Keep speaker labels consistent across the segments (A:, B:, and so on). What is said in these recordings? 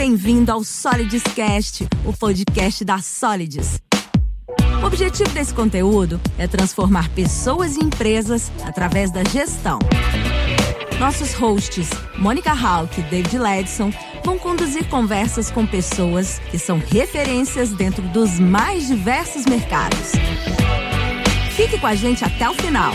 A: bem-vindo ao Solids Cast, o podcast da Solids. O objetivo desse conteúdo é transformar pessoas e empresas através da gestão. Nossos hosts, Mônica Hawk e David Ledson, vão conduzir conversas com pessoas que são referências dentro dos mais diversos mercados. Fique com a gente até o final.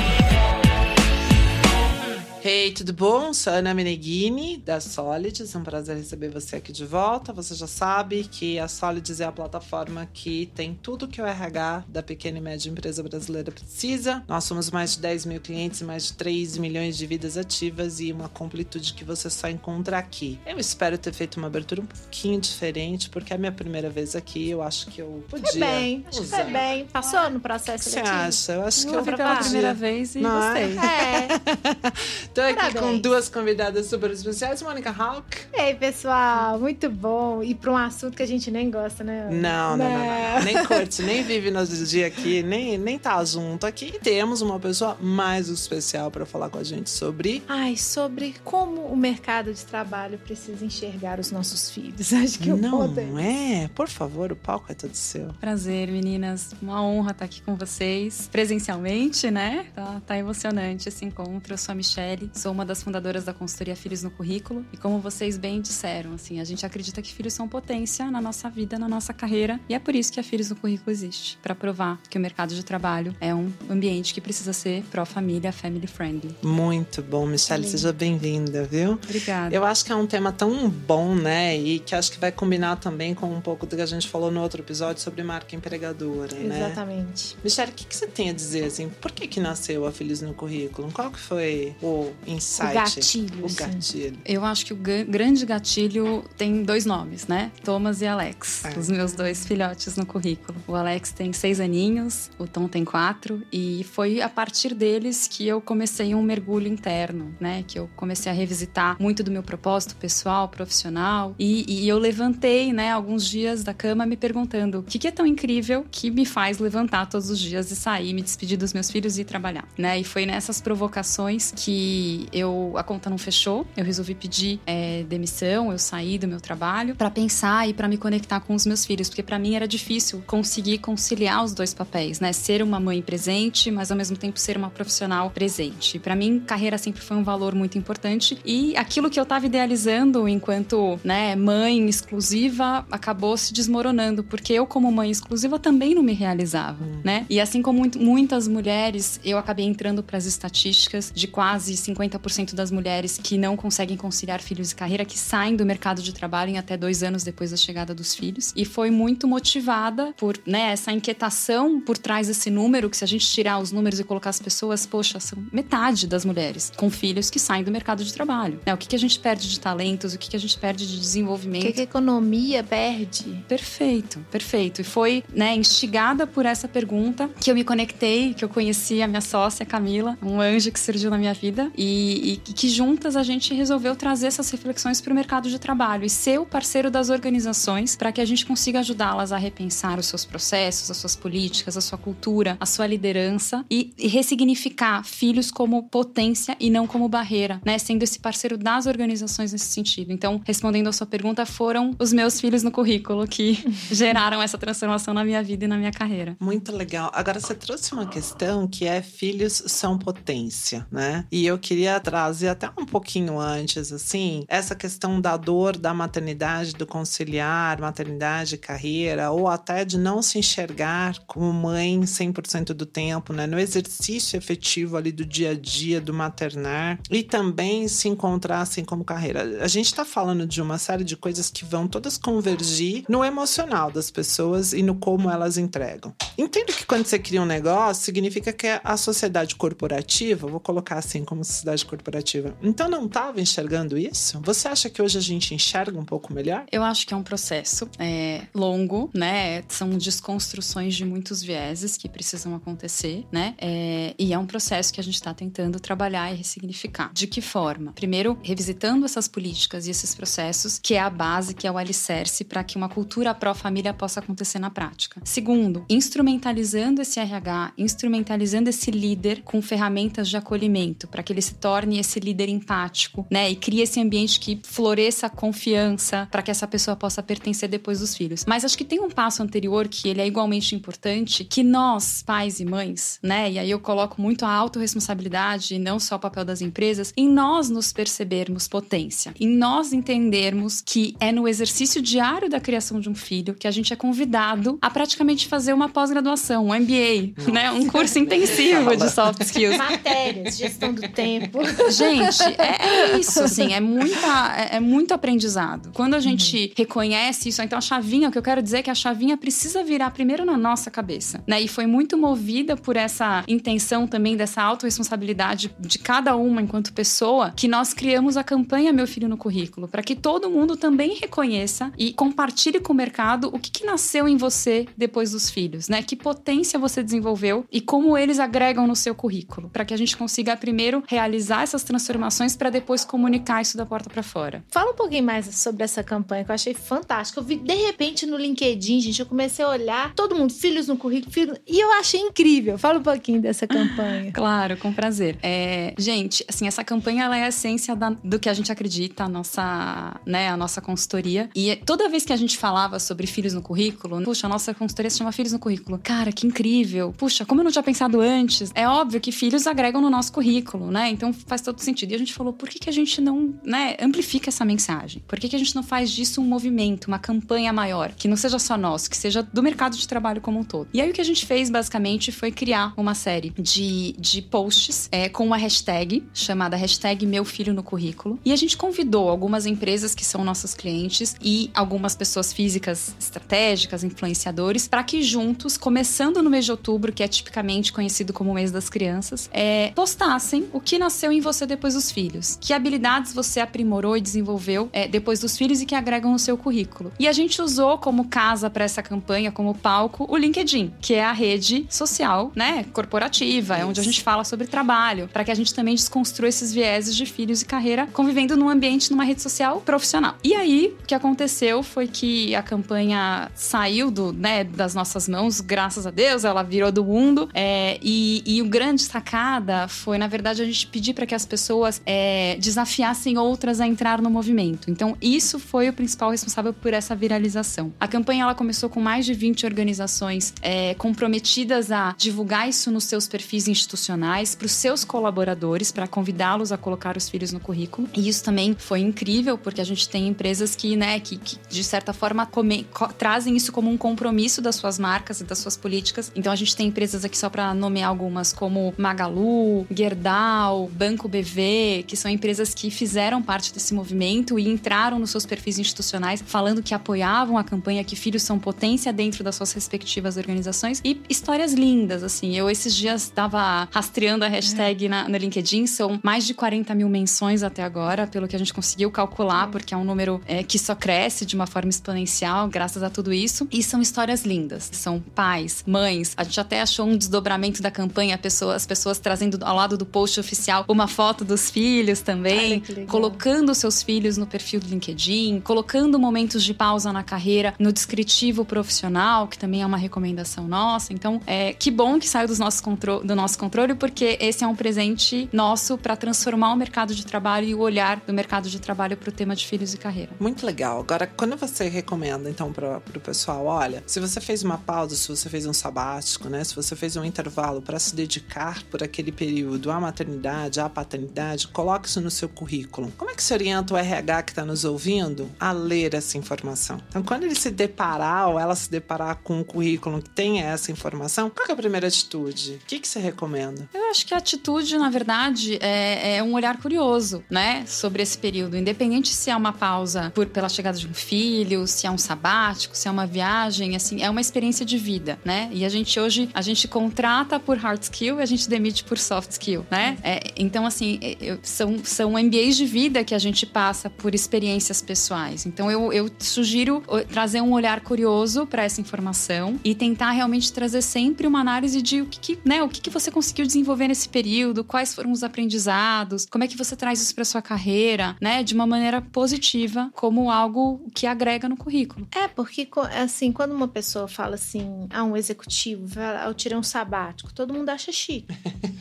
B: Hey, tudo bom? Sou a Ana Meneghini, da Solids. É um prazer receber você aqui de volta. Você já sabe que a Solids é a plataforma que tem tudo que o RH da pequena e média empresa brasileira precisa. Nós somos mais de 10 mil clientes e mais de 3 milhões de vidas ativas e uma completude que você só encontra aqui. Eu espero ter feito uma abertura um pouquinho diferente, porque é a minha primeira vez aqui. Eu acho que eu podia.
C: Foi bem, acho que foi bem. Passou no processo
B: O que você acha? Eu acho
D: Eu
B: que eu
D: ouvi pela primeira vez e
B: Não é?
D: gostei.
C: É.
B: Tô aqui
C: Parabéns.
B: com duas convidadas super especiais, Mônica Hawk.
C: E aí, pessoal, muito bom. E para um assunto que a gente nem gosta, né?
B: Não, não, não,
C: Né?
B: não. Nem curte, nem vive no dia aqui, nem, nem tá junto aqui. E temos uma pessoa mais especial para falar com a gente sobre.
C: Ai, sobre como o mercado de trabalho precisa enxergar os nossos filhos. Acho que o ponto
B: Não é? Por favor, o palco é todo seu.
D: Prazer, meninas. Uma honra estar aqui com vocês presencialmente, né? Tá, tá emocionante esse encontro. Eu sou a Michelle, sou uma das fundadoras da consultoria Filhos no Currículo. E como vocês bem disseram, assim, a gente acredita que filhos são potência na nossa vida, na nossa carreira. E é por isso que a Filhos no Currículo existe para provar que o mercado de trabalho é um ambiente que precisa ser pró-família, family friendly.
B: Muito bom, Michelle, seja bem-vinda, viu?
D: Obrigada.
B: Eu acho que é um tema tão bom, né? E que acho que vai combinar também com um pouco do que a gente falou no outro episódio sobre marca empregadora, né?
C: Exatamente.
B: Michelle, o que, que você tem a dizer, assim? Por que que nasceu a Feliz no Currículo? Qual que foi o insight?
C: O gatilho.
B: O
C: assim.
B: gatilho.
D: Eu acho que o grande gatilho tem dois nomes, né? Thomas e Alex.
B: É.
D: Os meus dois filhotes no currículo. O Alex tem seis aninhos, o Tom tem quatro. E foi a partir deles que eu comecei um mergulho interno, né? Que eu comecei a revisitar muito do meu propósito pessoal, profissional. E, e eu levantei, né, alguns dias da cama me perguntando o que, que é tão incrível que me faz levantar todos os dias e sair, me despedir dos meus filhos e ir trabalhar, né? E foi nessas provocações que eu a conta não fechou. Eu resolvi pedir é, demissão, eu saí do meu trabalho pra pensar e pra me conectar com os meus filhos, porque pra mim era difícil conseguir conciliar os dois papéis, né? Ser uma mãe presente, mas ao mesmo tempo ser uma profissional presente. Pra mim, carreira sempre foi um valor muito importante e aquilo que eu tava idealizando enquanto, né, mãe exclusiva acabou se desmoronando, porque eu como mãe exclusiva também não me realizava, né? E assim como muitas mulheres, eu acabei entrando para as estatísticas de quase 50% das mulheres que não conseguem conciliar filhos e carreira, que saem do mercado de trabalho em até dois anos depois da chegada dos filhos. E foi muito motivada por né, essa inquietação por trás desse número, que se a gente tirar os números e colocar as pessoas, poxa, são metade das mulheres com filhos que saem do mercado de trabalho. Né? O que, que a gente perde de talentos, o que, que a gente perde de
C: O
D: desenvolvimento.
C: que, que a economia perde?
D: Perfeito, perfeito. E foi, né, instigada por essa pergunta que eu me conectei, que eu conheci a minha sócia Camila, um anjo que surgiu na minha vida, e, e que juntas a gente resolveu trazer essas reflexões para o mercado de trabalho e ser o parceiro das organizações para que a gente consiga ajudá-las a repensar os seus processos, as suas políticas, a sua cultura, a sua liderança e, e ressignificar filhos como potência e não como barreira, né? Sendo esse parceiro das organizações nesse sentido. Então, respondendo a sua pergunta, foram os meus filhos no currículo que geraram essa transformação na minha vida e na minha carreira.
B: Muito legal. Agora você trouxe uma questão que é filhos são potência, né? E eu queria trazer até um pouquinho antes, assim, essa questão da dor da maternidade, do conciliar maternidade e carreira, ou até de não se enxergar como mãe 100% do tempo, né? No exercício efetivo ali do dia a dia, do maternar, e também se encontrar assim como carreira. A gente tá falando de uma série de coisas que vão todas convergir no emocional das pessoas e no como elas entregam. Entendo que quando você cria um negócio, significa que a sociedade corporativa, vou colocar assim como sociedade corporativa, então não estava enxergando isso? Você acha que hoje a gente enxerga um pouco melhor?
D: Eu acho que é um processo é, longo, né? São desconstruções de muitos vieses que precisam acontecer, né? É, e é um processo que a gente está tentando trabalhar e ressignificar. De que forma? Primeiro, revisitando essas políticas e esses processos, que é a base, que é o alicerce para que uma cultura pró-família possa acontecer na prática. Segundo, instrumentalizando esse RH, instrumentalizando esse líder com ferramentas de acolhimento, para que ele se torne esse líder empático, né? E crie esse ambiente que floresça a confiança para que essa pessoa possa pertencer depois dos filhos. Mas acho que tem um passo anterior que ele é igualmente importante, que nós, pais e mães, né? E aí eu coloco muito a autorresponsabilidade, e não só o papel das empresas, em nós nos percebermos potência, em nós entendermos que é no exercício diário da criação de um filho que a gente é convidado a praticamente fazer uma pós-graduação, um MBA, Nossa. né? Um curso intensivo de soft skills.
C: Matérias, gestão do tempo.
D: Gente, é, é isso, assim, é, muita, é, é, muito aprendizado. Quando a gente uhum. reconhece isso, então a chavinha, o que eu quero dizer é que a chavinha precisa virar primeiro na nossa cabeça, né? E foi muito movida por essa intenção também dessa autorresponsabilidade de cada uma enquanto pessoa que nós criamos a campanha Meu Filho no Currículo, para que todo mundo também reconheça e compartilhe com o mercado o que, que nasceu em você depois dos filhos, né? Que potência você desenvolveu e como eles agregam no seu currículo, para que a gente consiga primeiro realizar essas transformações para depois comunicar isso da porta para fora.
C: Fala um pouquinho mais sobre essa campanha que eu achei fantástica. Eu vi de repente no LinkedIn, gente, eu comecei a olhar todo mundo, filhos no currículo, e eu achei incrível. Fala um pouquinho dessa campanha.
D: claro, com prazer. É, gente, assim, essa campanha ela é a essência da, do que a gente acredita, a nossa, né, a nossa consultoria. E toda vez que a gente falava sobre filhos no currículo, puxa, a nossa consultoria se chama Filhos no Currículo. Cara, que incrível. Puxa, como eu não tinha pensado antes. É óbvio que filhos agregam no nosso currículo, né? Então faz todo sentido. E a gente falou, por que, que a gente não, né, amplifica essa mensagem? Por que, que a gente não faz disso um movimento, uma campanha maior, que não seja só nosso, que seja do mercado de trabalho como um todo? E aí o que a gente fez basicamente foi criar uma série de, de posts é, com uma hashtag chamada hashtag Meu Filho no Currículo. E a gente convidou algumas empresas que são nossos clientes e algumas pessoas físicas estratégicas, influenciadores, para que juntos, começando no mês de outubro, que é tipicamente conhecido como mês das crianças, é, postassem o que nasceu em você depois dos filhos, que habilidades você aprimorou e desenvolveu é, depois dos filhos e que agregam no seu currículo. E a gente usou como casa para essa campanha, como palco, o LinkedIn, que é a rede social, né, corporativa, é onde a gente fala sobre trabalho, para que a gente também desconstrua esses vieses de filhos e carreira convivendo num ambiente, numa rede social profissional. E aí, o que aconteceu foi que a campanha saiu do, né, das nossas mãos, graças a Deus, ela virou do mundo. É, e, e o grande sacada foi, na verdade, a gente pedir para que as pessoas é, desafiassem outras a entrar no movimento. Então, isso foi o principal responsável por essa viralização. A campanha ela começou com mais de 20 organizações é, comprometidas a divulgar isso nos seus perfis institucionais, para os seus colaboradores, para convidá-los a colocar os filhos no currículo. E isso também foi incrível, porque a gente tem empresas que, né, que, que de certa forma come, co, trazem isso como um compromisso das suas marcas e das suas políticas. Então a gente tem empresas aqui só para nomear algumas como Magalu, Gerdau, Banco BV, que são empresas que fizeram parte desse movimento e entraram nos seus perfis institucionais falando que apoiavam a campanha que filhos são potência dentro das suas respectivas organizações e histórias lindas assim. Eu esses dias estava rastreando a hashtag é. na, no LinkedIn, são mais de 40 mil menções até agora, pelo que a gente conseguiu calcular, é. porque é um número é, que só cresce de uma forma exponencial graças a tudo isso. E são histórias lindas. São pais, mães. A gente até achou um desdobramento da campanha, pessoa, as pessoas trazendo ao lado do post oficial uma foto dos filhos também, colocando seus filhos no perfil do LinkedIn, colocando momentos de pausa na carreira no descritivo profissional, que também é uma recomendação nossa. Então, é, que bom que saiu dos nossos do nosso controle, porque esse é um presente nosso para transformar o mercado de trabalho e o olhar do mercado de trabalho para o tema de filhos e carreira.
B: Muito legal. Agora, quando você recomenda, então, para o pessoal, olha, se você fez uma pausa, se você fez um sabático, né? Se você fez um intervalo para se dedicar por aquele período à maternidade, à paternidade, coloque isso no seu currículo. Como é que se orienta o RH que está nos ouvindo a ler essa informação? Então, quando ele se deparar ou ela se deparar com um currículo que tenha essa informação, qual é a primeira atitude? O que, que você recomenda?
D: Eu acho que a atitude, na verdade, é, é um olhar curioso, né? Sobre esse período. Independente se é uma pausa por, pela chegada de um filho, se é um sabático, se é uma viagem, assim, é uma experiência de vida, né? E a gente hoje, a gente contrata por hard skill e a gente demite por soft skill, né? É, então, assim, são, são MBAs de vida que a gente passa por experiências pessoais. Então, eu, eu sugiro trazer um olhar curioso para essa informação e tentar realmente trazer sempre uma análise de o que, que né, o que, que você conseguiu desenvolver nesse período, quais foram os aprendizados, como é que você traz isso para sua carreira, né, de uma maneira positiva, como algo que agrega no currículo.
C: É, porque assim, quando uma pessoa fala assim, ah, um executivo, eu tirei um sabático, todo mundo acha chique.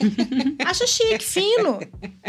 C: acha chique, fino.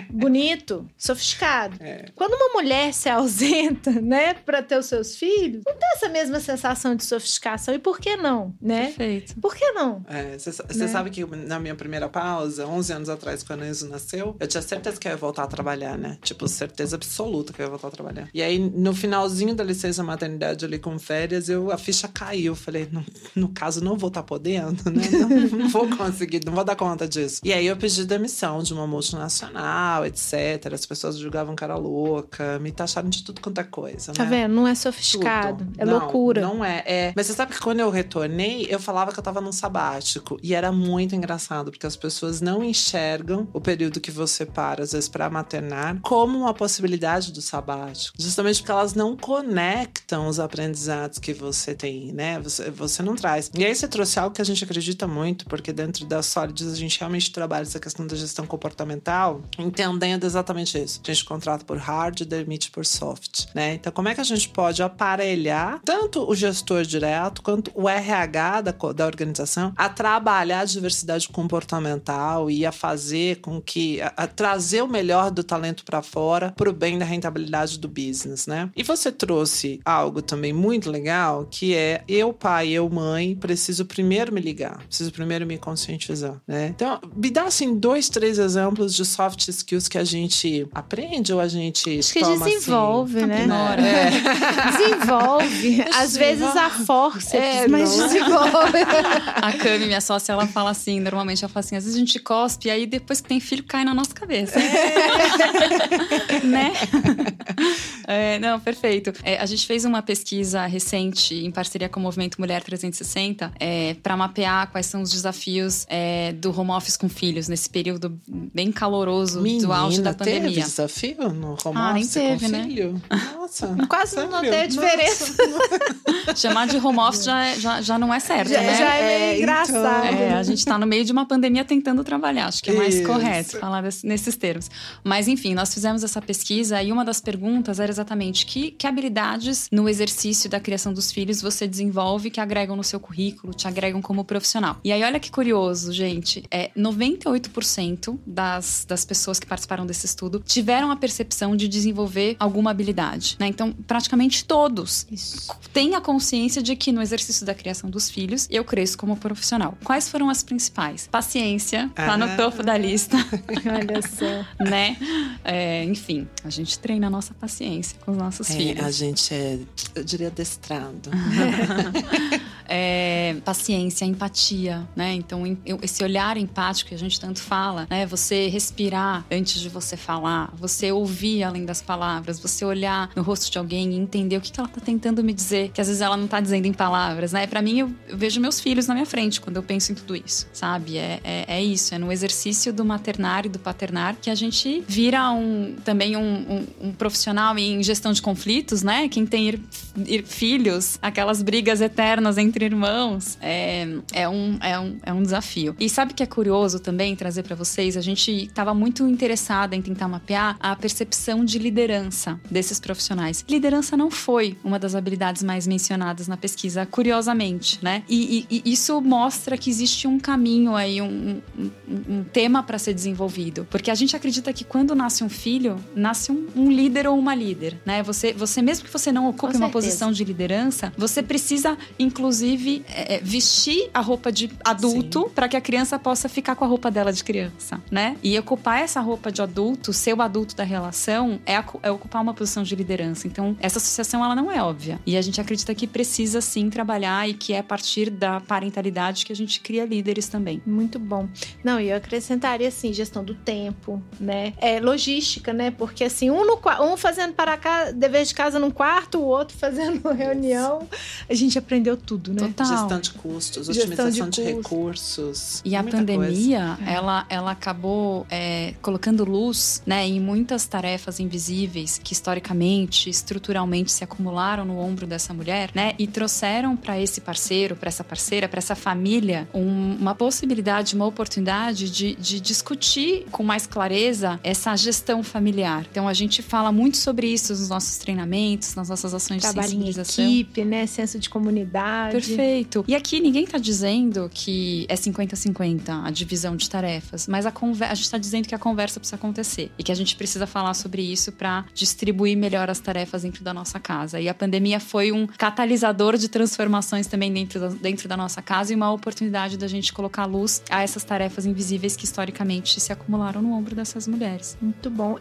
C: bonito, sofisticado.
B: É.
C: Quando uma mulher se ausenta, né, para ter os seus filhos, não tem essa mesma sensação de sofisticação. E por que não, né?
D: Perfeito.
C: Por que não?
B: Você
C: Né?
B: sabe que na minha primeira pausa, 11 anos atrás, quando a Enzo nasceu, eu tinha certeza que eu ia voltar a trabalhar, né? Tipo, certeza absoluta que eu ia voltar a trabalhar. E aí, no finalzinho da licença maternidade ali com férias, eu, a ficha caiu. Falei, no, no caso, não vou estar podendo, né? Não, não vou conseguir, não vou dar conta disso. E aí eu pedi demissão de uma multinacional, etc. As pessoas julgavam cara louca, me taxaram de tudo quanto é coisa,
C: Tá
B: né?
C: vendo? Não é sofisticado.
B: Tudo.
C: É
B: Não,
C: loucura.
B: Não é, é. Mas você sabe que quando eu retornei, eu falava que eu tava num sabático. E era muito engraçado, porque as pessoas não enxergam o período que você para, às vezes, pra maternar, como uma possibilidade do sabático. Justamente porque elas não conectam os aprendizados que você tem, né? Você, você não traz. E aí você trouxe algo que a gente acredita muito, porque dentro da Solids a gente realmente trabalha essa questão da gestão comportamental, entendendo exatamente isso. A gente contrata por hard e demite por soft, né? Então, como é que a gente pode aparelhar tanto o gestor direto quanto o RH da, da organização a trabalhar a diversidade comportamental e a fazer com que a, a trazer o melhor do talento para fora para o bem da rentabilidade do business, né? E você trouxe algo também muito legal que é eu pai, eu mãe preciso primeiro me ligar, preciso primeiro me conscientizar, né? Então me dá assim dois, três exemplos de soft skills que a gente aprende ou a gente
C: Acho que
B: toma, assim,
C: desenvolve, né?
D: Ignora.
B: É.
C: Desenvolve. Às vezes a força,
B: É,
C: mas
B: não.
C: desenvolve.
D: A Cami, minha sócia, ela fala assim, normalmente ela fala assim, às vezes a gente cospe e aí depois que tem filho cai na nossa cabeça. né? É, não, perfeito. É, a gente fez uma pesquisa recente em parceria com o Movimento Mulher 360 é, para mapear quais são os desafios é, do home office com filhos nesse período bem caloroso do auge da
B: teve
D: pandemia.
B: desafio no home
D: Ah, nem
B: office
D: teve,
B: com
D: né?
B: filho? Nossa.
C: Quase não
B: sério?
C: notei a diferença.
D: Chamar de home office já, é- já, já não é certo,
C: Já,
D: né?
C: já é meio
B: É,
C: engraçado.
D: É, a gente tá no meio de uma pandemia tentando trabalhar. Acho que é mais
B: Isso.
D: correto falar desse- nesses termos. Mas, enfim, nós fizemos essa pesquisa e uma das perguntas era exatamente que, que habilidades no exercício da criação dos filhos você desenvolve que agregam no seu currículo, te agregam como profissional. E aí, olha que curioso, gente. É, 98% das, das pessoas que participaram desse estudo tiveram a percepção de desenvolver alguma habilidade. Né? Então, praticamente todos
C: Isso.
D: tenha consciência de que no exercício da criação dos filhos eu cresço como profissional. Quais foram as principais? Paciência, tá no
B: Ah.
D: topo da lista,
C: Olha só.
D: né? É, enfim, a gente treina a nossa paciência com os nossos
B: É,
D: filhos.
B: a gente é, eu diria, adestrado.
D: É, paciência, empatia, né? Então, esse olhar empático que a gente tanto fala, né? Você respirar antes de você falar, você ouvir além das palavras, você olhar no rosto de alguém e entender o que, que ela tá tentando me dizer, que às vezes ela não tá dizendo em palavras, né? Pra mim, eu, vejo meus filhos na minha frente quando eu penso em tudo isso, sabe? É, é, é isso, é no exercício do maternar e do paternar que a gente vira um, também um, um- um profissional em gestão de conflitos, né? Quem tem ir- ir- filhos, aquelas brigas eternas entre irmãos, é, é, um, é, um, é um desafio. E sabe que é curioso também trazer pra vocês? A gente estava muito interessada em tentar mapear a percepção de liderança desses profissionais. Liderança não foi uma das habilidades mais mencionadas na pesquisa, curiosamente, né? E, e- e isso mostra que existe um caminho aí, um, um- um tema para ser desenvolvido. Porque a gente acredita que quando nasce um filho, nasce um, um líder ou uma líder, né? Você, você mesmo que você não ocupe uma posição de liderança, você precisa, inclusive, é, é, vestir a roupa de adulto para que a criança possa ficar com a roupa dela de criança, né? E ocupar essa roupa de adulto, ser o adulto da relação, é, é ocupar uma posição de liderança. Então, essa associação, ela não é óbvia. E a gente acredita que precisa, sim, trabalhar e que é a partir da parentalidade que a gente cria líderes também.
C: Muito bom. Não, e eu acrescentaria assim, gestão do tempo, né? É logística, né? Porque assim, um, no, um fazendo para cá, dever de casa num quarto, o outro fazendo reunião. A gente aprendeu tudo, né?
D: Total.
B: Gestão de custos,
C: Gestão
B: otimização
C: de
B: de,
C: custos.
B: recursos.
D: E a pandemia,
C: É.
D: ela, ela acabou é, colocando luz né, em muitas tarefas invisíveis que historicamente, estruturalmente se acumularam no ombro dessa mulher, né? E trouxeram para esse parceiro, para essa parceira, para essa família, um- uma possibilidade, uma oportunidade de, de discutir com mais clareza essa gestão familiar. Então a gente fala muito sobre isso nos nossos treinamentos, nas nossas ações de
C: Trabalho em
D: sensibilização.
C: equipe, né? Senso de comunidade.
D: Perfeito. E aqui ninguém tá dizendo que é 50-50 a divisão de tarefas, mas a, conver... a gente tá dizendo que a conversa precisa acontecer e que a gente precisa falar sobre isso para distribuir melhor as tarefas dentro da nossa casa. E a pandemia foi um catalisador de transformações também dentro da, dentro da nossa casa e uma oportunidade da gente colocar luz a essas tarefas invisíveis que historicamente se acumularam no ombro dessas mulheres.
C: Muito bom.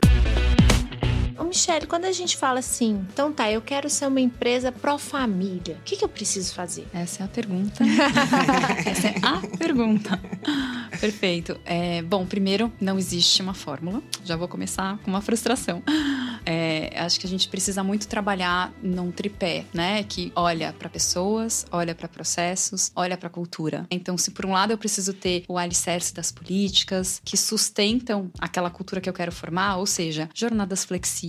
C: Ô, Michelle, quando a gente fala assim, então tá, eu quero ser uma empresa pró-família, o que, que eu preciso fazer?
D: Essa é a pergunta. Essa é a pergunta. Perfeito. É, bom, primeiro, não existe uma fórmula. Já vou começar com uma frustração. É, acho que a gente precisa muito trabalhar num tripé, né? Que olha para pessoas, olha para processos, olha para cultura. Então, se por um lado eu preciso ter o alicerce das políticas que sustentam aquela cultura que eu quero formar, ou seja, jornadas flexíveis,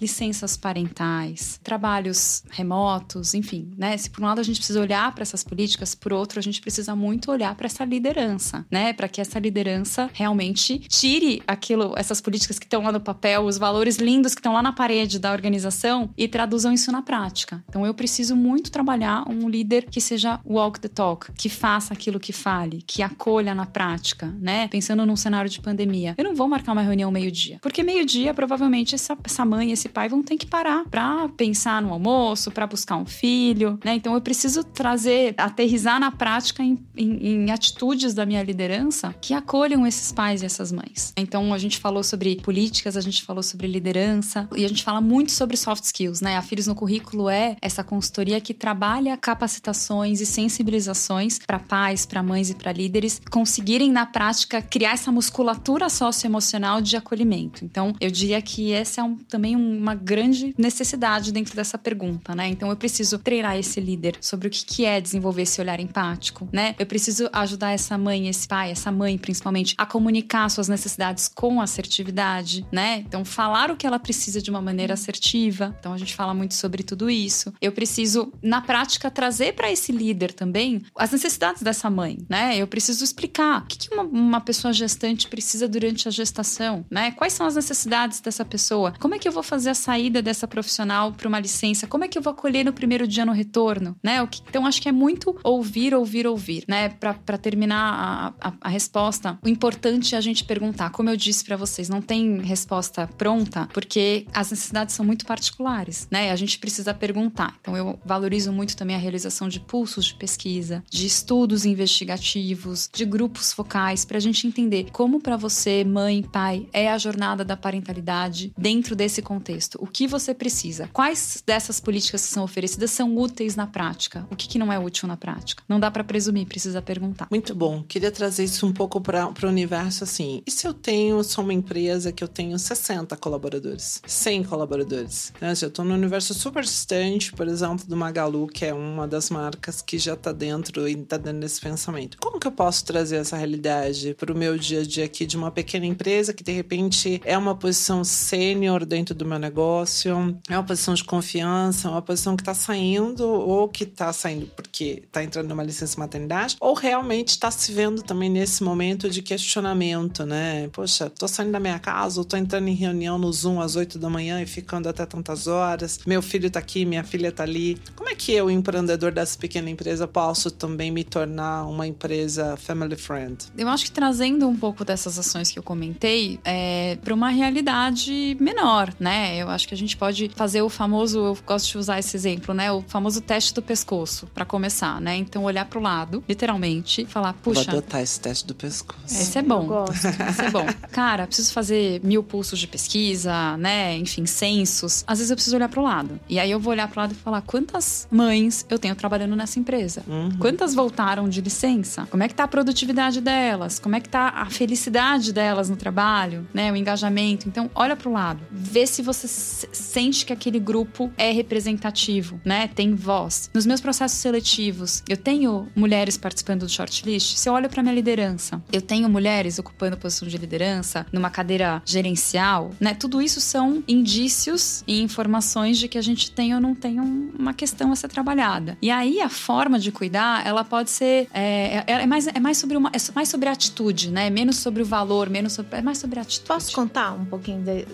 D: licenças parentais, trabalhos remotos, enfim, né? Se por um lado a gente precisa olhar para essas políticas, por outro a gente precisa muito olhar para essa liderança, né? Para que essa liderança realmente tire aquilo, essas políticas que estão lá no papel, os valores lindos que estão lá na parede da organização e traduzam isso na prática. Então eu preciso muito trabalhar um líder que seja walk the talk, que faça aquilo que fale, que acolha na prática, né? Pensando num cenário de pandemia. Eu não vou marcar uma reunião meio-dia, porque meio-dia provavelmente essa, essa mãe e esse pai vão ter que parar para pensar no almoço, para buscar um filho, né? Então eu preciso trazer, aterrizar na prática em, em, em atitudes da minha liderança que acolham esses pais e essas mães. Então a gente falou sobre políticas, a gente falou sobre liderança e a gente fala muito sobre soft skills, né? A Filhos no Currículo é essa consultoria que trabalha capacitações e sensibilizações para pais, para mães e para líderes conseguirem na prática criar essa musculatura socioemocional de acolhimento. Então eu diria que essa é um, também uma grande necessidade dentro dessa pergunta, né? Então eu preciso treinar esse líder sobre o que, é desenvolver esse olhar empático, né? Eu preciso ajudar essa mãe, esse pai, essa mãe principalmente, a comunicar suas necessidades com assertividade, né? Então falar o que ela precisa de uma maneira assertiva. Então a gente fala muito sobre tudo isso. Eu preciso na prática trazer para esse líder também as necessidades dessa mãe, né? Eu preciso explicar o que, uma pessoa gestante precisa durante a gestação, né? Quais são as necessidades dessa pessoa? Como é que eu vou fazer a saída dessa profissional para uma licença? Como é que eu vou acolher no primeiro dia no retorno, né? Então acho que é muito ouvir, ouvir, ouvir, né? Para terminar a, a, a, resposta, o importante é a gente perguntar. Como eu disse para vocês, não tem resposta pronta, porque as necessidades são muito particulares, né? A gente precisa perguntar. Então eu valorizo muito também a realização de pulsos de pesquisa, de estudos investigativos, de grupos focais, para a gente entender como para você, mãe, pai, é a jornada da parentalidade dentro desse contexto. O que você precisa? Quais dessas políticas que são oferecidas são úteis na prática? O que, que não é útil na prática? Não dá para presumir, precisa perguntar.
B: Muito bom. Queria trazer isso um pouco para o universo assim. E se eu tenho, sou uma empresa que eu tenho 60 colaboradores, 100 colaboradores? Né? Eu estou no universo super distante, por exemplo, do Magalu, que é uma das marcas que já está dentro e está dentro desse pensamento. Como que eu posso trazer essa realidade para o meu dia a dia aqui de uma pequena empresa que de repente é uma posição sênior dentro do meu negócio, é uma posição de confiança, é uma posição que está saindo ou que está saindo porque está entrando numa licença maternidade, ou realmente está se vendo também nesse momento de questionamento, né? Poxa, tô saindo da minha casa, ou tô entrando em reunião no Zoom às 8 da manhã e ficando até tantas horas. Meu filho tá aqui, minha filha tá ali. Como é que eu, empreendedor dessa pequena empresa, posso também me tornar uma empresa family friend?
D: Eu acho que trazendo um pouco dessas ações que eu comentei é, para uma realidade menor, né? Eu acho que a gente pode fazer o famoso, eu gosto de usar esse exemplo, né? O famoso teste do pescoço, para começar, né? Então olhar para o lado, literalmente, falar, puxa.
B: Vou adotar esse teste do pescoço.
D: Esse é bom. Esse é bom. Cara, preciso fazer mil pulsos de pesquisa, né? Enfim, censos. Às vezes eu preciso olhar para o lado. E aí eu vou olhar para o lado e falar quantas mães eu tenho trabalhando nessa empresa?
B: Uhum.
D: Quantas voltaram de licença? Como é que tá a produtividade delas? Como é que tá a felicidade delas no trabalho, né? O engajamento. Então, olha para o lado. Vê se você sente que aquele grupo é representativo, né? Tem voz. Nos meus processos seletivos, eu tenho mulheres participando do shortlist. Se eu olho para minha liderança, eu tenho mulheres ocupando posição de liderança numa cadeira gerencial, né? Tudo isso são indícios e informações de que a gente tem ou não tem uma questão a ser trabalhada. E aí a forma de cuidar, ela pode ser é, é, é mais é mais sobre uma é mais sobre a atitude, né? Menos sobre o valor, menos sobre, é mais sobre a atitude.
C: Posso contar um pouquinho de,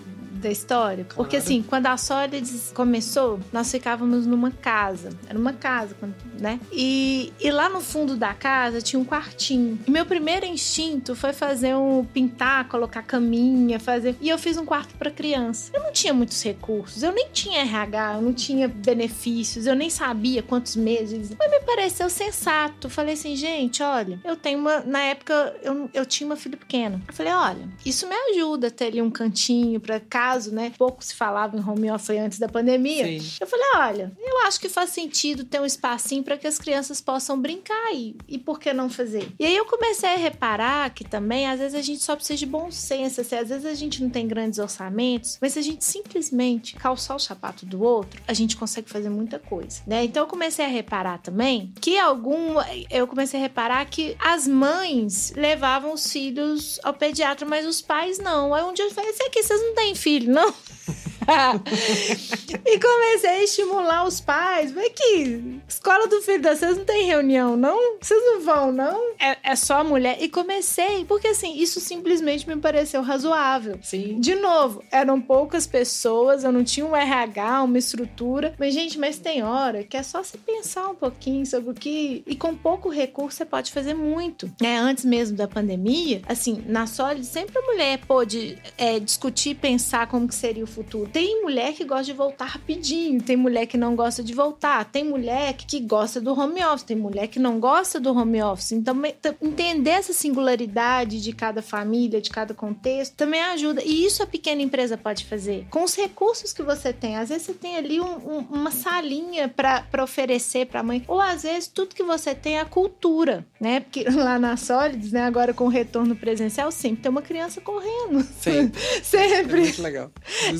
C: da história? Porque assim, quando a Solids começou, nós ficávamos numa casa. Era uma casa, né? E, e lá no fundo da casa tinha um quartinho. E meu primeiro instinto foi fazer um pintar, colocar caminha, fazer. E eu fiz um quarto para criança. Eu não tinha muitos recursos, eu nem tinha RH, eu não tinha benefícios, eu nem sabia quantos meses. Mas me pareceu sensato. Falei assim, gente, olha, eu tenho uma. Na época, eu, eu tinha uma filha pequena. Eu falei, olha, isso me ajuda a ter ali um cantinho para caso, né? Pouco se falava em home office antes da pandemia. Sim. Eu falei, olha, eu acho que faz sentido ter um espacinho para que as crianças possam brincar e, e por que não fazer? E aí eu comecei a reparar que também, às vezes, a gente só precisa de bom senso. Assim, às vezes a gente não tem grandes orçamentos, mas se a gente simplesmente calçar o sapato do outro, a gente consegue fazer muita coisa, né? Então eu comecei a reparar também que algum. Eu comecei a reparar que as mães levavam os filhos ao pediatra, mas os pais não. Aí um dia eu falei, esse aqui, vocês não têm filho, não? e comecei a estimular os pais. Vem aqui, escola do filho de vocês não tem reunião, não? Vocês não vão, não? É, é só mulher. E comecei, porque assim, isso simplesmente me pareceu razoável.
B: Sim.
C: De novo, eram poucas pessoas, eu não tinha um RH, uma estrutura. Mas, gente, mas tem hora que é só se pensar um pouquinho sobre o que. E com pouco recurso você pode fazer muito. É, antes mesmo da pandemia, assim, na Solid, sempre a mulher pôde é, discutir, pensar como que seria o futuro tem mulher que gosta de voltar rapidinho, tem mulher que não gosta de voltar, tem mulher que gosta do home office, tem mulher que não gosta do home office. Então, entender essa singularidade de cada família, de cada contexto, também ajuda. E isso a pequena empresa pode fazer. Com os recursos que você tem. Às vezes você tem ali um, um, uma salinha para oferecer para a mãe, ou às vezes tudo que você tem é a cultura, né? Porque lá na Solids, né, agora com o retorno presencial, sempre tem uma criança correndo.
B: Sempre.
C: sempre.
B: É muito legal.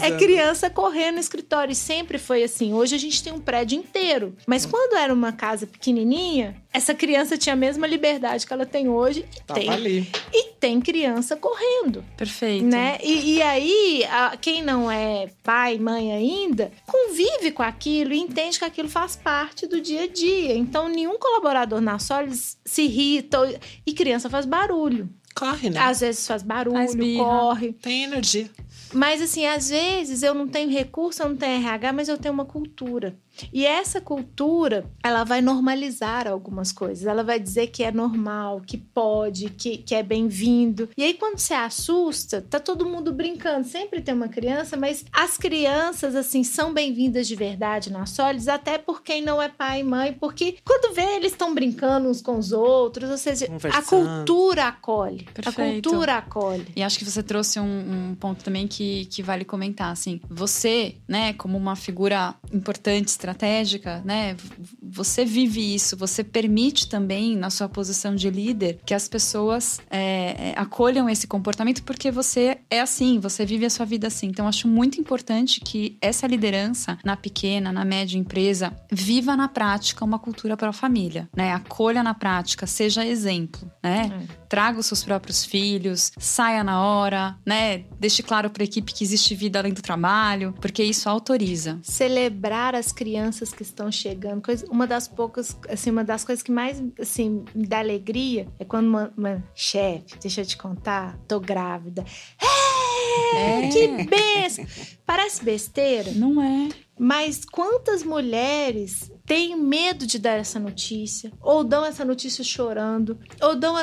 C: É criança criança correndo no escritório. E sempre foi assim. Hoje a gente tem um prédio inteiro. Mas quando era uma casa pequenininha, essa criança tinha a mesma liberdade que ela tem hoje. E
B: Tava
C: tem,
B: ali.
C: E tem criança correndo.
D: Perfeito.
C: Né? E, e aí, a, quem não é pai, mãe ainda, convive com aquilo e entende que aquilo faz parte do dia a dia. Então, nenhum colaborador na Solis se irrita. E criança faz barulho.
B: Corre, né?
C: Às vezes faz barulho,
D: Faz
C: corre.
B: Tem energia.
C: Mas assim, às vezes eu não tenho recurso, eu não tenho RH, mas eu tenho uma cultura. E essa cultura, ela vai normalizar algumas coisas. Ela vai dizer que é normal, que pode, que, que é bem-vindo. E aí, quando você assusta, tá todo mundo brincando. Sempre tem uma criança, mas as crianças, assim, são bem-vindas de verdade na Solids, até por quem não é pai e mãe, porque quando vê, eles estão brincando uns com os outros, ou seja, a cultura acolhe. A
D: Perfeito.
C: cultura acolhe.
D: E acho que você trouxe um, um ponto também que, que vale comentar, assim. Você, né, como uma figura importante, estratégica, né, você vive isso, você permite também, na sua posição de líder, que as pessoas é, é, acolham esse comportamento porque você é assim, você vive a sua vida assim. Então, acho muito importante que essa liderança, na pequena, na média empresa, viva na prática uma cultura para a família, né? Acolha na prática, seja exemplo, né? traga os seus próprios filhos, saia na hora, né? Deixe claro para a equipe que existe vida além do trabalho, porque isso autoriza.
C: celebrar as crianças que estão chegando. Coisa, uma das poucas, assim, uma das coisas que mais, assim, me dá alegria é quando uma, uma chefe, deixa eu te contar, tô grávida. É,
D: É.
C: que benção! Parece besteira,
D: Não é.
C: mas quantas mulheres têm medo de dar essa notícia, ou dão essa notícia chorando, ou dão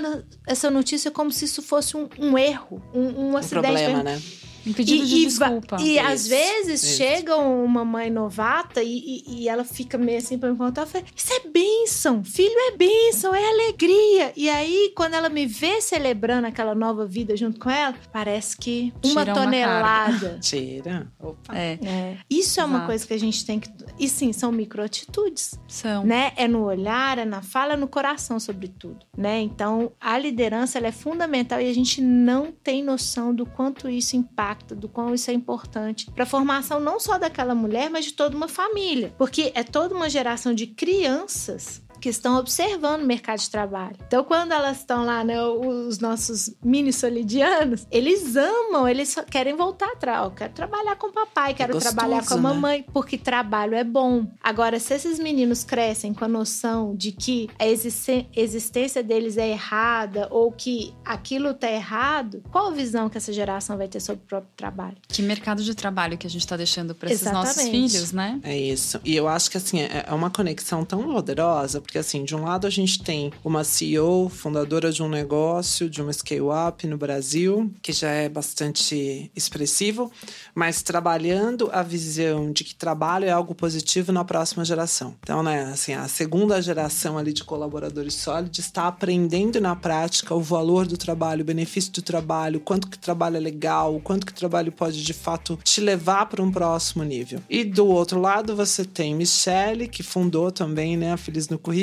C: essa notícia como se isso fosse um, um erro, um, um
B: Um
C: acidente.
B: problema, né?
D: Um pedido de
C: va-
D: desculpa.
C: E às
B: Isso,
C: vezes
B: isso.
C: chega uma mãe novata e, e- e ela fica meio assim pra me contar. Eu falei, isso é bênção, filho é bênção, é alegria. E aí, quando ela me vê celebrando aquela nova vida junto com ela, parece que uma
D: Tira uma
C: tonelada.
B: Tira. Opa.
D: É,
C: É, isso é uma
D: Exato.
C: coisa que a gente tem que. E sim, são microatitudes
D: são.
C: né? É no olhar, é na fala, é no coração, sobretudo, né? Então, a liderança ela é fundamental e a gente não tem noção do quanto isso impacta, do quão isso é importante para a formação não só daquela mulher, mas de toda uma família, porque é toda uma geração de crianças que estão observando o mercado de trabalho. Então, quando elas estão lá, né, os nossos mini solidianos, eles amam, eles querem voltar atrás. Eu quero trabalhar com o papai, quero é gostoso, trabalhar com a né? mamãe, né? porque trabalho é bom. Agora, se esses meninos crescem com a noção de que a existência deles é errada ou que aquilo tá errado, qual a visão que essa geração vai ter sobre o próprio trabalho?
D: Que mercado de trabalho que a gente está deixando para esses nossos filhos, né?
B: É isso. E eu acho que assim é, é uma conexão tão poderosa, porque assim, de um lado a gente tem uma CEO, fundadora de um negócio, de uma scale-up no Brasil, que já é bastante expressivo, mas trabalhando a visão de que trabalho é algo positivo na próxima geração. Então, né, assim, a segunda geração ali de colaboradores sólidos está aprendendo na prática o valor do trabalho, o benefício do trabalho, quanto que o trabalho é legal, quanto que o trabalho pode de fato te levar para um próximo nível. E do outro lado, você tem Michelle, que fundou também, né, a Feliz no Currículo,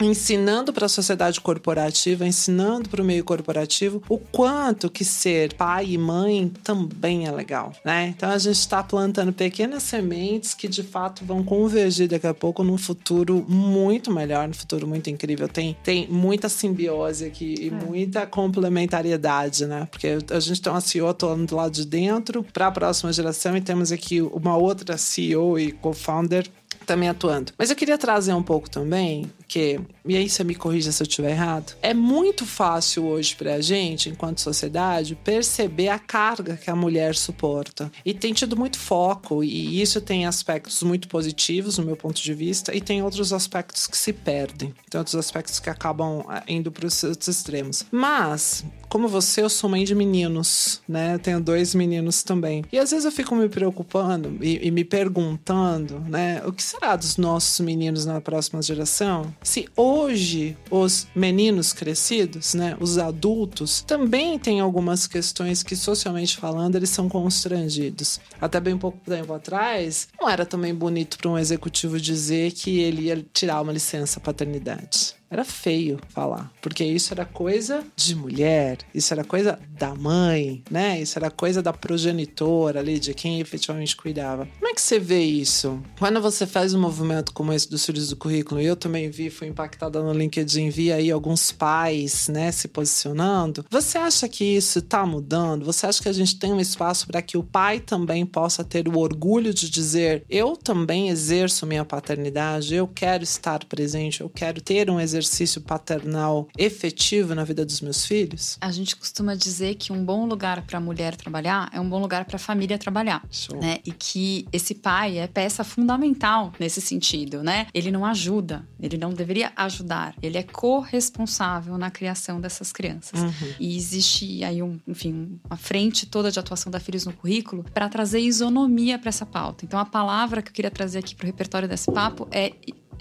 B: ensinando para a sociedade corporativa, ensinando para o meio corporativo o quanto que ser pai e mãe também é legal, né? Então a gente está plantando pequenas sementes que de fato vão convergir daqui a pouco num futuro muito melhor, num futuro muito incrível. Tem, tem muita simbiose aqui e é. muita complementariedade, né? Porque a gente tem uma CEO atuando do lado de dentro para a próxima geração e temos aqui uma outra CEO e co-founder também atuando. Mas eu queria trazer um pouco também que, e aí você me corrija se eu estiver errado, é muito fácil hoje pra gente, enquanto sociedade, perceber a carga que a mulher suporta. E tem tido muito foco, e isso tem aspectos muito positivos, no meu ponto de vista, e tem outros aspectos que se perdem. Tem outros aspectos que acabam eh, indo para os extremos. Mas, como você, eu sou mãe de meninos, né? Eu tenho dois meninos também. E às vezes eu fico me preocupando e, e me perguntando, né? O que será dos nossos meninos na próxima geração? Se hoje os meninos crescidos, né, os adultos, também têm algumas questões que, socialmente falando, eles são constrangidos. Até bem pouco tempo atrás, não era também bonito para um executivo dizer que ele ia tirar uma licença paternidade era feio falar, porque isso era coisa de mulher, isso era coisa da mãe, né? Isso era coisa da progenitora ali, de quem efetivamente cuidava. Como é que você vê isso? Quando você faz um movimento como esse dos filhos do currículo, eu também vi, fui impactada no LinkedIn, vi aí alguns pais, né, se posicionando. Você acha que isso tá mudando? Você acha que a gente tem um espaço para que o pai também possa ter o orgulho de dizer: eu também exerço minha paternidade, eu quero estar presente, eu quero ter um exercício exercício paternal efetivo na vida dos meus filhos?
D: A gente costuma dizer que um bom lugar para a mulher trabalhar é um bom lugar para a família trabalhar, Show. né? E que esse pai é peça fundamental nesse sentido, né? Ele não ajuda, ele não deveria ajudar, ele é corresponsável na criação dessas crianças. Uhum. E existe aí um, enfim, uma frente toda de atuação da Filhos no currículo para trazer isonomia para essa pauta. Então a palavra que eu queria trazer aqui para o repertório desse papo é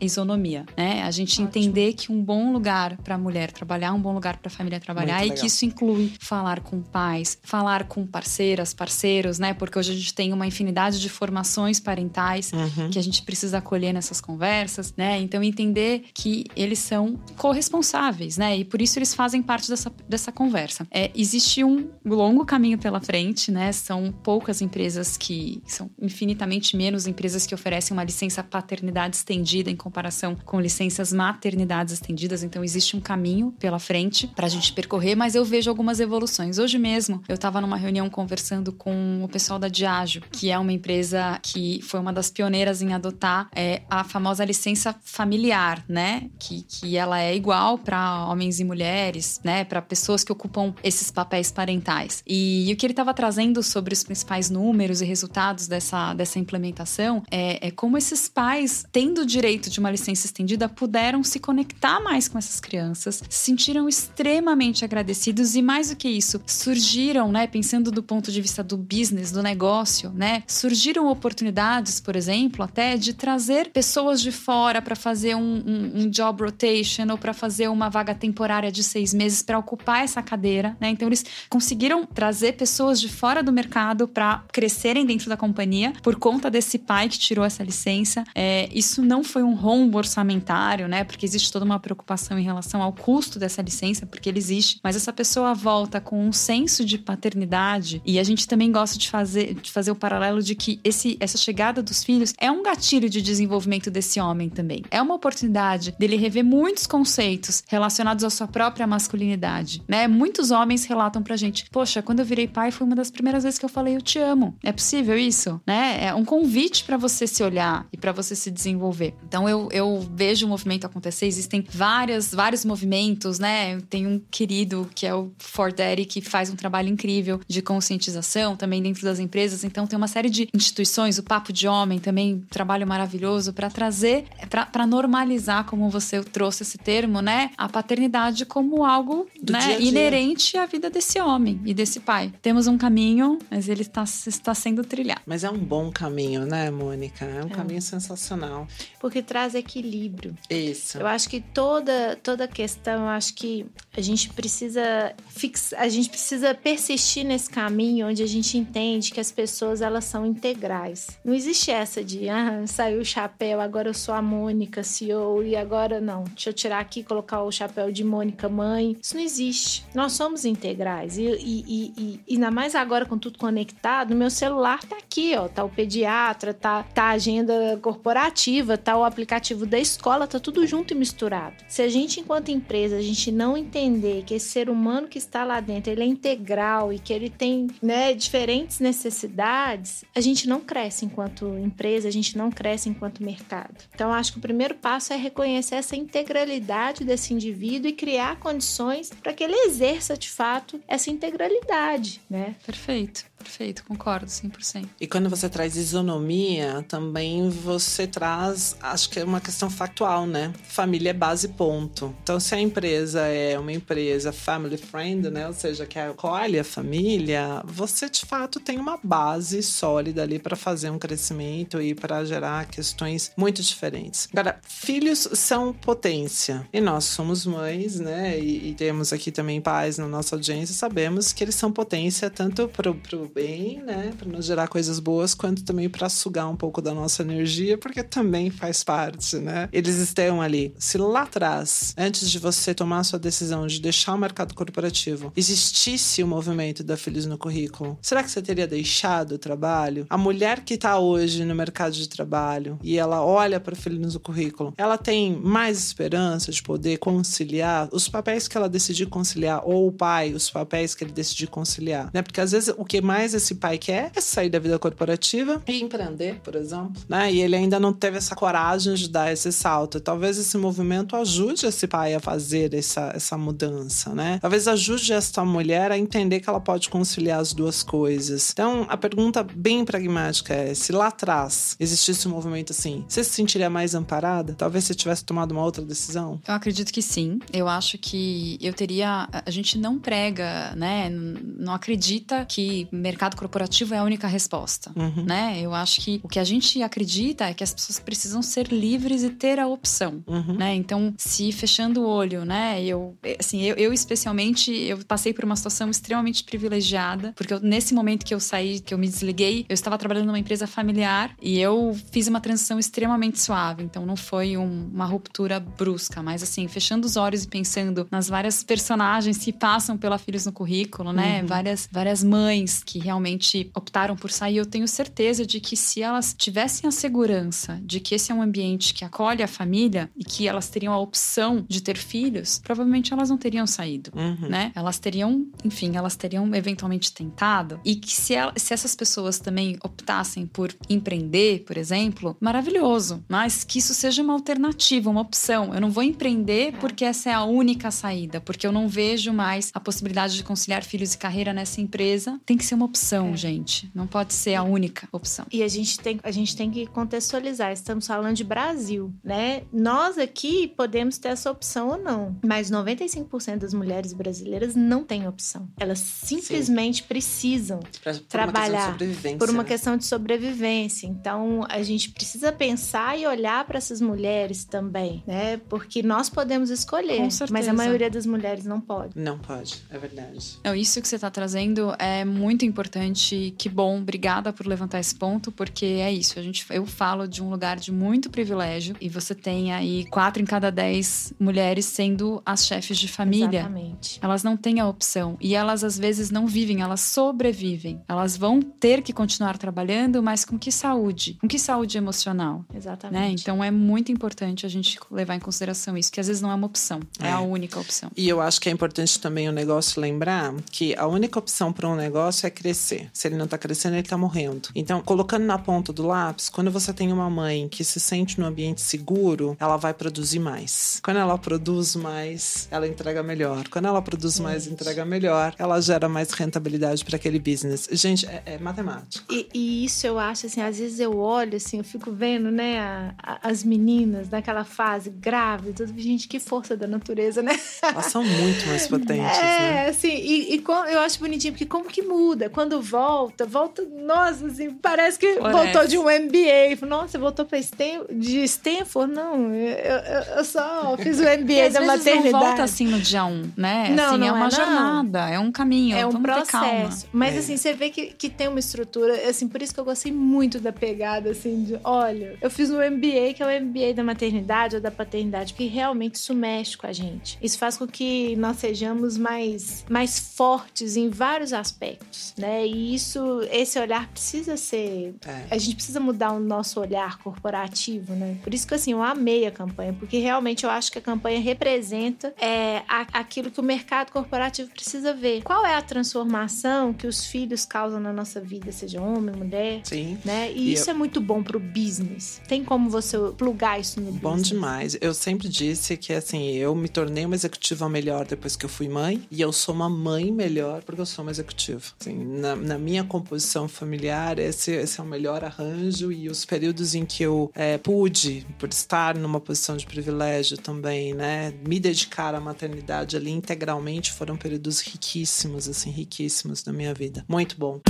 D: isonomia, né? A gente Ótimo. entender que um bom lugar para a mulher trabalhar, um bom lugar para a família trabalhar e que isso inclui falar com pais, falar com parceiras, parceiros, né? Porque hoje a gente tem uma infinidade de formações parentais uhum. que a gente precisa acolher nessas conversas, né? Então entender que eles são corresponsáveis, né? E por isso eles fazem parte dessa, dessa conversa. É, existe um longo caminho pela frente, né? São poucas empresas que são infinitamente menos empresas que oferecem uma licença paternidade estendida em comparação com licenças maternidades estendidas, então existe um caminho pela frente para a gente percorrer, mas eu vejo algumas evoluções. Hoje mesmo eu estava numa reunião conversando com o pessoal da Diageo, que é uma empresa que foi uma das pioneiras em adotar é, a famosa licença familiar, né? Que, que ela é igual para homens e mulheres, né? Para pessoas que ocupam esses papéis parentais. E, e o que ele estava trazendo sobre os principais números e resultados dessa, dessa implementação é, é como esses pais, tendo o direito de de uma licença estendida puderam se conectar mais com essas crianças, se sentiram extremamente agradecidos e mais do que isso, surgiram, né, pensando do ponto de vista do business, do negócio, né, surgiram oportunidades, por exemplo, até de trazer pessoas de fora para fazer um, um, um, job rotation ou para fazer uma vaga temporária de seis meses para ocupar essa cadeira, né? Então eles conseguiram trazer pessoas de fora do mercado para crescerem dentro da companhia por conta desse pai que tirou essa licença. É, isso não foi um rombo orçamentário, né? Porque existe toda uma preocupação em relação ao custo dessa licença, porque ele existe, mas essa pessoa volta com um senso de paternidade e a gente também gosta de fazer, de fazer o paralelo de que esse, essa chegada dos filhos é um gatilho de desenvolvimento desse homem também. É uma oportunidade dele rever muitos conceitos relacionados à sua própria masculinidade, né? Muitos homens relatam pra gente: "Poxa, quando eu virei pai foi uma das primeiras vezes que eu falei eu te amo". É possível isso, né? É um convite para você se olhar e para você se desenvolver. Então eu, eu vejo o movimento acontecer, existem várias, vários movimentos, né? Tem um querido que é o For Daddy que faz um trabalho incrível de conscientização também dentro das empresas. Então tem uma série de instituições, o Papo de Homem também, um trabalho maravilhoso para trazer, para normalizar, como você trouxe esse termo, né? A paternidade como algo né, dia -dia. inerente à vida desse homem e desse pai. Temos um caminho, mas ele está, está sendo trilhado.
B: Mas é um bom caminho, né, Mônica? É um é. caminho sensacional.
C: Porque traz equilíbrio.
B: Isso.
C: Eu acho que toda toda questão, eu acho que a gente precisa fixar, a gente precisa persistir nesse caminho onde a gente entende que as pessoas elas são integrais. Não existe essa de ah, saiu o chapéu, agora eu sou a Mônica CEO e agora não. Deixa eu tirar aqui e colocar o chapéu de Mônica mãe. Isso não existe. Nós somos integrais. E, e, e, e ainda mais agora com tudo conectado, meu celular tá aqui, ó. Tá o pediatra, tá, tá a agenda corporativa, tá o aplicativo da escola, tá tudo junto e misturado. Se a gente, enquanto empresa, a gente não entender que esse ser humano que está lá dentro, ele é integral e que ele tem, né, diferentes necessidades, a gente não cresce enquanto empresa, a gente não cresce enquanto mercado. Então, acho que o primeiro passo é reconhecer essa integralidade desse indivíduo e criar condições para que ele exerça de fato essa integralidade, né?
D: Perfeito. Perfeito, concordo 100%.
B: E quando você traz isonomia, também você traz, acho que é uma questão factual, né? Família é base ponto. Então, se a empresa é uma empresa family friend, né? Ou seja, que acolhe a família, você de fato tem uma base sólida ali para fazer um crescimento e para gerar questões muito diferentes. Agora, filhos são potência. E nós somos mães, né? E, e temos aqui também pais na nossa audiência, sabemos que eles são potência tanto pro, pro bem, né, para nos gerar coisas boas, quanto também para sugar um pouco da nossa energia, porque também faz parte, né? Eles estão ali. Se lá atrás, antes de você tomar a sua decisão de deixar o mercado corporativo, existisse o movimento da Feliz no currículo, será que você teria deixado o trabalho? A mulher que está hoje no mercado de trabalho e ela olha para Feliz no currículo, ela tem mais esperança de poder conciliar os papéis que ela decidir conciliar ou o pai, os papéis que ele decidir conciliar, né? Porque às vezes o que mais mais esse pai quer é sair da vida corporativa e empreender, por exemplo. Né? E ele ainda não teve essa coragem de dar esse salto. Talvez esse movimento ajude esse pai a fazer essa, essa mudança, né? Talvez ajude essa mulher a entender que ela pode conciliar as duas coisas. Então, a pergunta bem pragmática é: se lá atrás existisse um movimento assim, você se sentiria mais amparada? Talvez você tivesse tomado uma outra decisão?
D: Eu acredito que sim. Eu acho que eu teria. A gente não prega, né? Não acredita que mercado corporativo é a única resposta, uhum. né? Eu acho que o que a gente acredita é que as pessoas precisam ser livres e ter a opção, uhum. né? Então, se fechando o olho, né? Eu, assim, eu, eu, especialmente, eu passei por uma situação extremamente privilegiada, porque eu, nesse momento que eu saí, que eu me desliguei, eu estava trabalhando numa empresa familiar e eu fiz uma transição extremamente suave. Então, não foi um, uma ruptura brusca, mas assim, fechando os olhos e pensando nas várias personagens que passam pela Filhos no currículo, né? Uhum. Várias, várias mães que realmente optaram por sair, eu tenho certeza de que se elas tivessem a segurança de que esse é um ambiente que acolhe a família e que elas teriam a opção de ter filhos, provavelmente elas não teriam saído, uhum. né? Elas teriam, enfim, elas teriam eventualmente tentado. E que se, ela, se essas pessoas também optassem por empreender, por exemplo, maravilhoso. Mas que isso seja uma alternativa, uma opção. Eu não vou empreender porque essa é a única saída, porque eu não vejo mais a possibilidade de conciliar filhos e carreira nessa empresa. Tem que ser uma opção, é. gente. Não pode ser a única opção.
C: E a gente tem, a gente tem que contextualizar. Estamos falando de Brasil, né? Nós aqui podemos ter essa opção ou não. Mas 95% das mulheres brasileiras não têm opção. Elas simplesmente Sim. precisam pra, por trabalhar uma por uma né? questão de sobrevivência. Então, a gente precisa pensar e olhar para essas mulheres também, né? Porque nós podemos escolher, mas a maioria das mulheres não pode.
B: Não pode, é verdade.
D: Não, isso que você está trazendo é muito importante importante. Que bom, obrigada por levantar esse ponto, porque é isso. A gente, eu falo de um lugar de muito privilégio e você tem aí quatro em cada dez mulheres sendo as chefes de família.
C: Exatamente.
D: Elas não têm a opção e elas às vezes não vivem, elas sobrevivem. Elas vão ter que continuar trabalhando, mas com que saúde? Com que saúde emocional?
C: Exatamente.
D: Né? Então é muito importante a gente levar em consideração isso, que às vezes não é uma opção, é,
B: É.
D: a única opção.
B: E eu acho que é importante também o negócio lembrar que a única opção para um negócio é crescer. Se ele não tá crescendo, ele tá morrendo. Então, colocando na ponta do lápis, quando você tem uma mãe que se sente num ambiente seguro, ela vai produzir mais. Quando ela produz mais, ela entrega melhor. Quando ela produz mais,
C: Gente.
B: entrega melhor, ela gera mais rentabilidade para aquele business. Gente, é, é matemática.
C: E, e isso eu acho, assim, às vezes eu olho, assim, eu fico vendo, né, a- a- as meninas naquela fase grávida, gente, que força da natureza, né?
B: Elas são muito mais potentes,
C: é,
B: né?
C: assim, e, e eu acho bonitinho, porque como que muda? Quando volta, volta, nossa, assim, parece que voltou de um MBA. Nossa, voltou pra Stan, de Stanford? Não, eu, eu, eu só fiz o MBA
D: às
C: da
D: vezes
C: maternidade.
D: não volta assim no dia um, né?
C: Não,
D: assim,
C: não
D: é uma
C: é, não.
D: jornada, é um caminho.
C: É um processo. Mas
B: É.
C: assim, você vê que, que tem uma estrutura, assim, por isso que eu gostei muito da pegada, assim, de olha, eu fiz no MBA, que é o MBA da maternidade ou da paternidade, porque realmente isso mexe com a gente. Isso faz com que nós sejamos mais, mais fortes em vários aspectos, né? E isso, esse olhar precisa ser.
B: É.
C: A gente precisa mudar o nosso olhar corporativo, né? Por isso que assim, eu amei a campanha, porque realmente eu acho que a campanha representa é, aquilo que o mercado corporativo precisa ver. Qual é a transformação que os filhos causam na nossa vida, seja homem, mulher,
B: Sim.
C: né? E,
B: E
C: isso é muito bom pro business. Tem como você plugar isso no
B: Bom
C: business.
B: demais. Eu sempre disse que assim, eu me tornei uma executiva melhor depois que eu fui mãe, e eu sou uma mãe melhor porque eu sou uma executiva. Assim, na, na minha composição familiar, esse, esse é o melhor arranjo, e os períodos em que eu é, pude, por estar numa posição de privilégio também, né, me dedicar à maternidade ali integralmente, foram períodos riquíssimos, assim, riquíssimos na minha vida. Muito bom.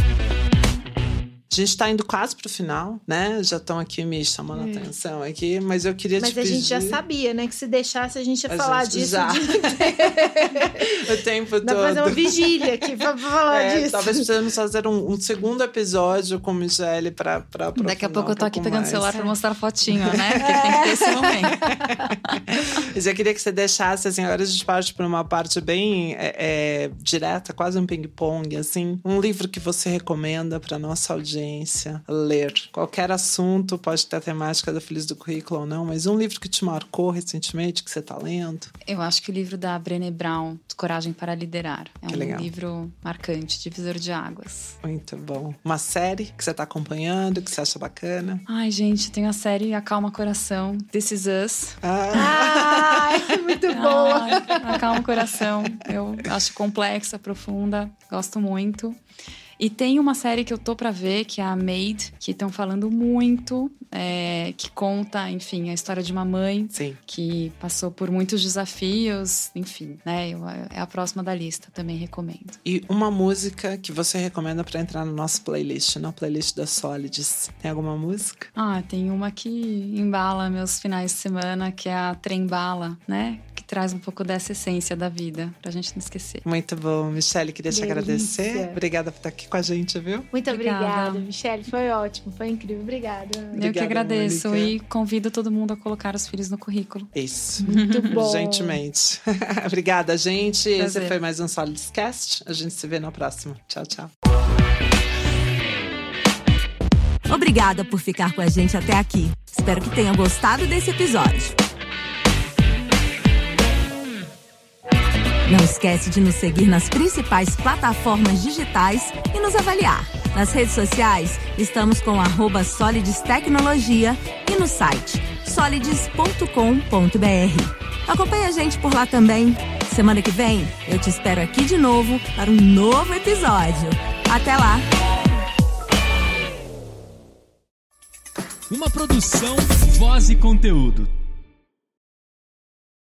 B: A gente tá indo quase pro final, né? Já estão aqui me chamando a atenção aqui, mas eu queria
C: Mas
B: te
C: a
B: pedir...
C: gente já sabia, né? Que se deixasse a gente ia
B: A
C: falar
B: gente
C: disso.
B: já.
C: o dia inteiro.
B: o tempo
C: Dá pra fazer uma
B: todo.
C: vigília aqui pra falar
B: É,
C: disso.
B: talvez precisamos fazer um, um segundo episódio com Michelle pra, pra aprofundar
D: Daqui a pouco eu tô aqui pegando o celular pra mostrar fotinho, né? Porque tem que ter esse momento.
B: Mas eu queria que você deixasse, assim, agora a gente parte para uma parte bem é, é, direta, quase um ping-pong, assim. Um livro que você recomenda para nossa audiência ler. Qualquer assunto, pode ter a temática da Feliz do Currículo ou não, mas um livro que te marcou recentemente, que você tá lendo.
D: Eu acho que o livro da Brené Brown, Coragem para Liderar, é
B: Que
D: um
B: legal.
D: livro marcante, divisor de águas.
B: Muito bom. Uma série que você tá acompanhando, que você acha bacana.
D: Ai, gente, tem a série Acalma Coração, This Is Us.
B: Ah,
C: Ai, muito boa.
D: Ai, acalma coração. Eu acho complexa, profunda, gosto muito. E tem uma série que eu tô pra ver, que é a Maid, que estão falando muito, é, que conta, enfim, a história de uma mãe
B: sim.
D: que passou por muitos desafios, enfim, né? É a próxima da lista, também recomendo.
B: E uma música que você recomenda para entrar no nosso playlist, na playlist da Solids. Tem alguma música?
D: Ah, tem uma que embala meus finais de semana, que é a Trembala, né? Traz um pouco dessa essência da vida, pra gente não esquecer.
B: Muito bom, Michelle. Queria te
C: Delícia.
B: agradecer. Obrigada por estar aqui com a gente, viu?
C: Muito
D: Obrigada.
C: obrigada, Michelle. Foi ótimo, foi incrível. Obrigada.
D: Eu que agradeço
B: Mônica.
D: e convido todo mundo a colocar os filhos no currículo.
B: Isso.
C: Muito bom.
B: Gentilmente. Obrigada, gente. Esse
D: Prazer.
B: foi mais um Solids Cast. A gente se vê na próxima. Tchau, tchau.
A: Obrigada por ficar com a gente até aqui. Espero que tenha gostado desse episódio. Não esquece de nos seguir nas principais plataformas digitais e nos avaliar. Nas redes sociais, estamos com arroba Solides Tecnologia e no site solides.com.br. Acompanhe a gente por lá também. Semana que vem, eu te espero aqui de novo para um novo episódio. Até lá!
E: Uma produção, voz e conteúdo.